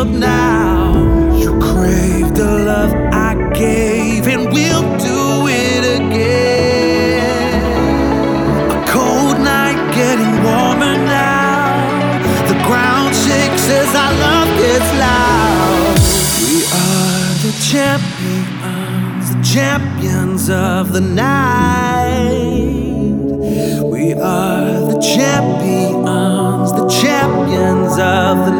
up now. You crave the love I gave, and we'll do it again. A cold night getting warmer now. The ground shakes as our love gets loud. We are the champions, the champions of the night. We are the champions, the champions of the night.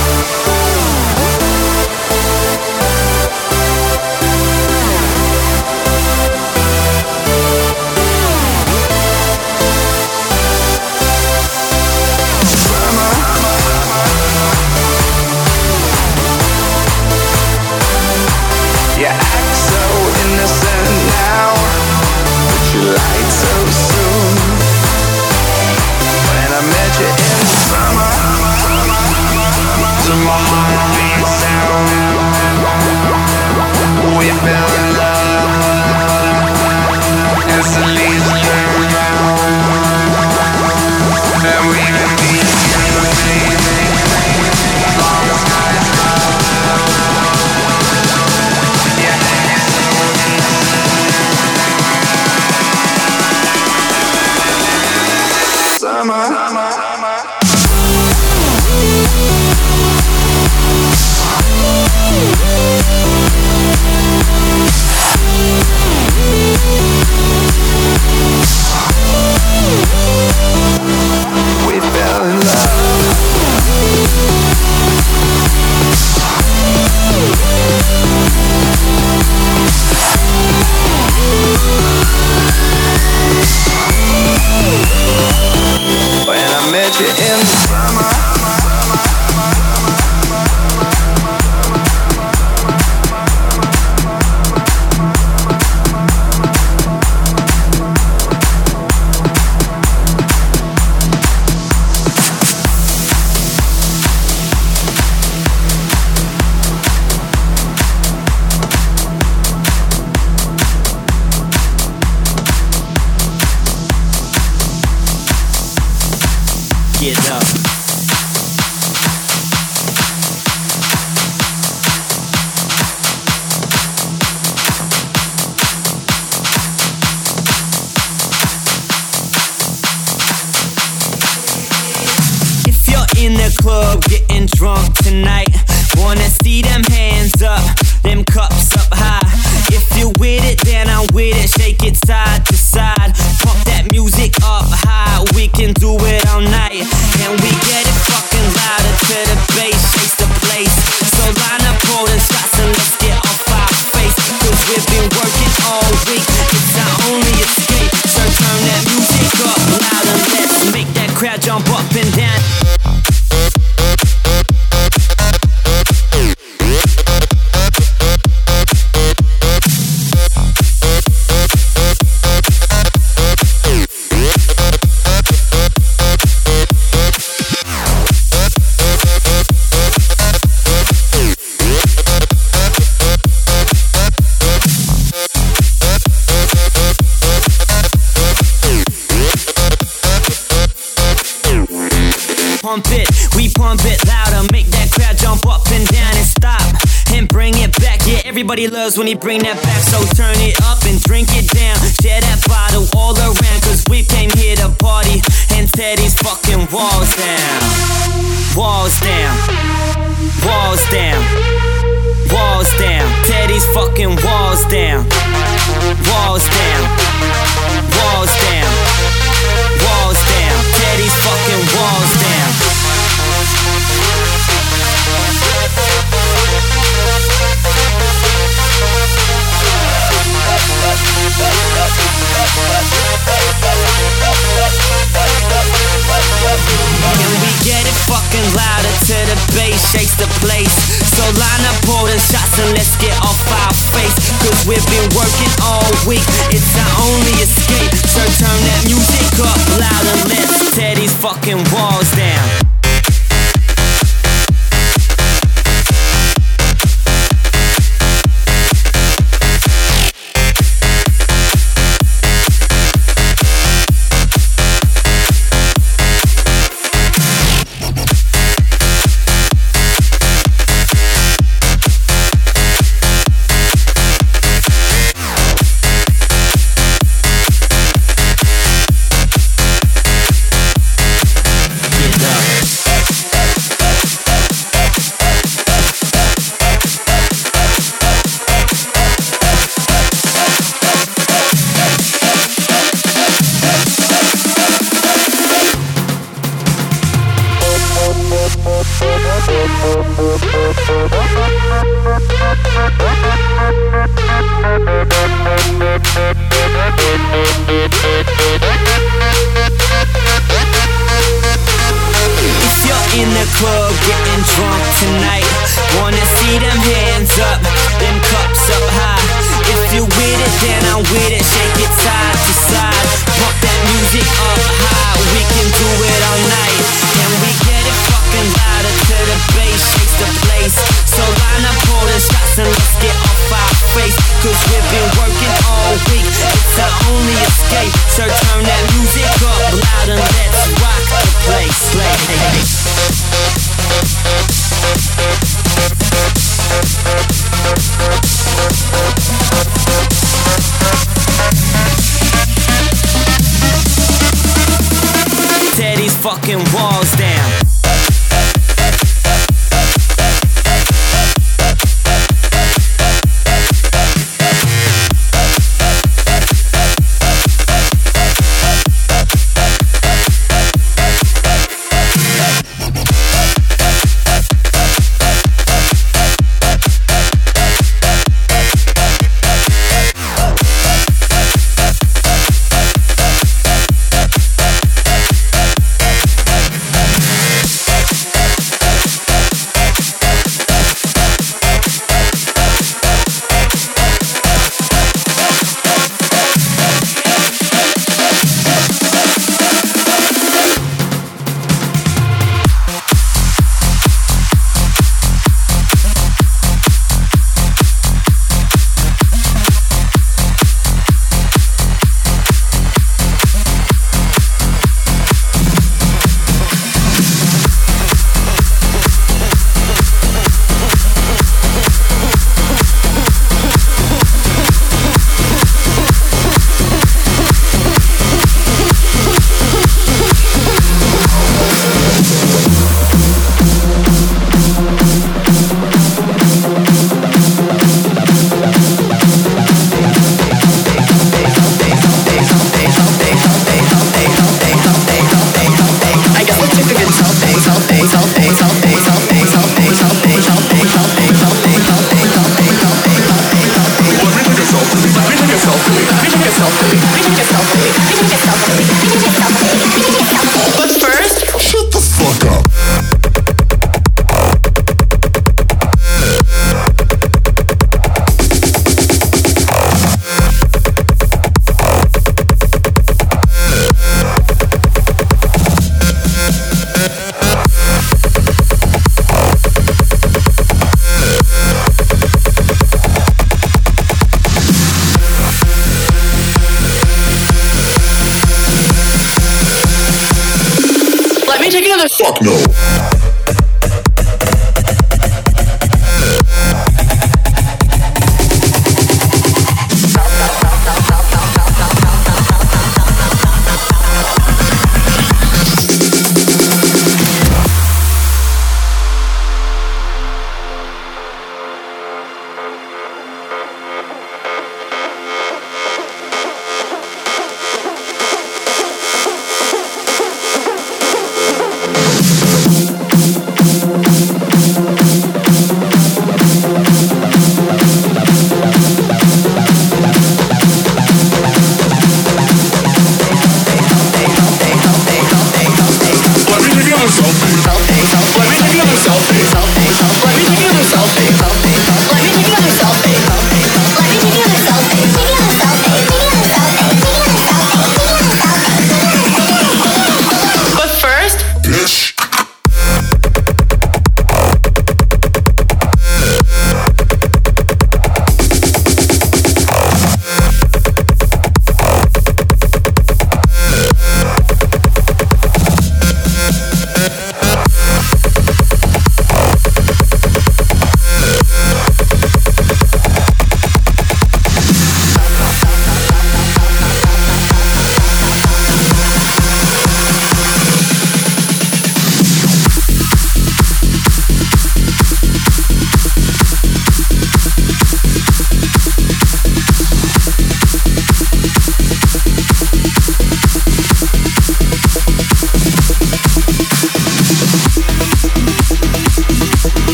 We fell in love. Summer. Everybody loves when he bring that back, so turn it up and drink it down. Share that bottle all around, cause we came here to party and tear these fucking walls down. Walls down. Walls down. Walls down. Tear these fucking walls down. Walls down. Walls down. Walls down. Tear these fucking walls down. Shakes the place? So line up all the shots and let's get off our face. Cause we've been working all week, it's our only escape. So turn that music up louder, let's tear these fucking walls down.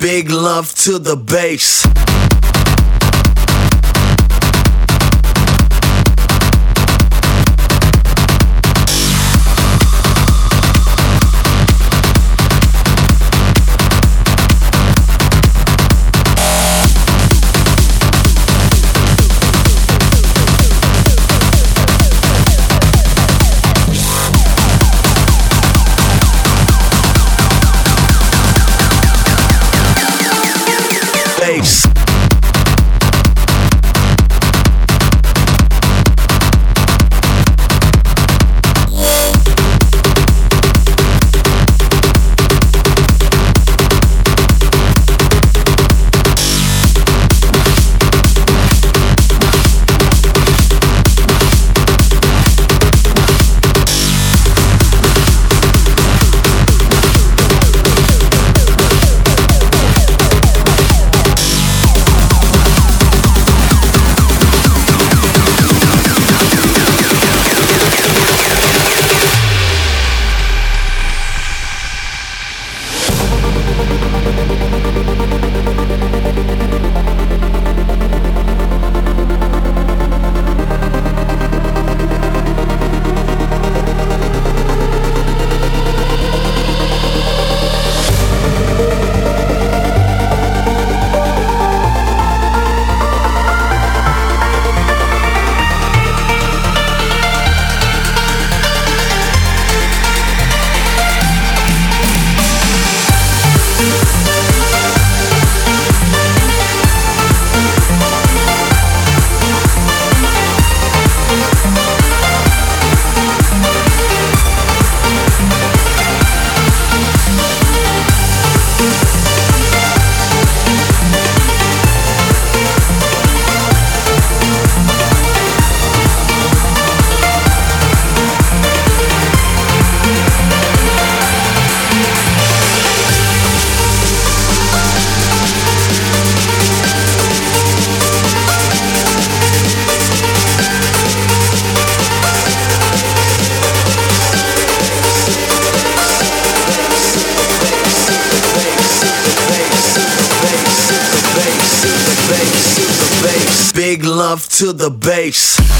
Big love to the bass. To the bass.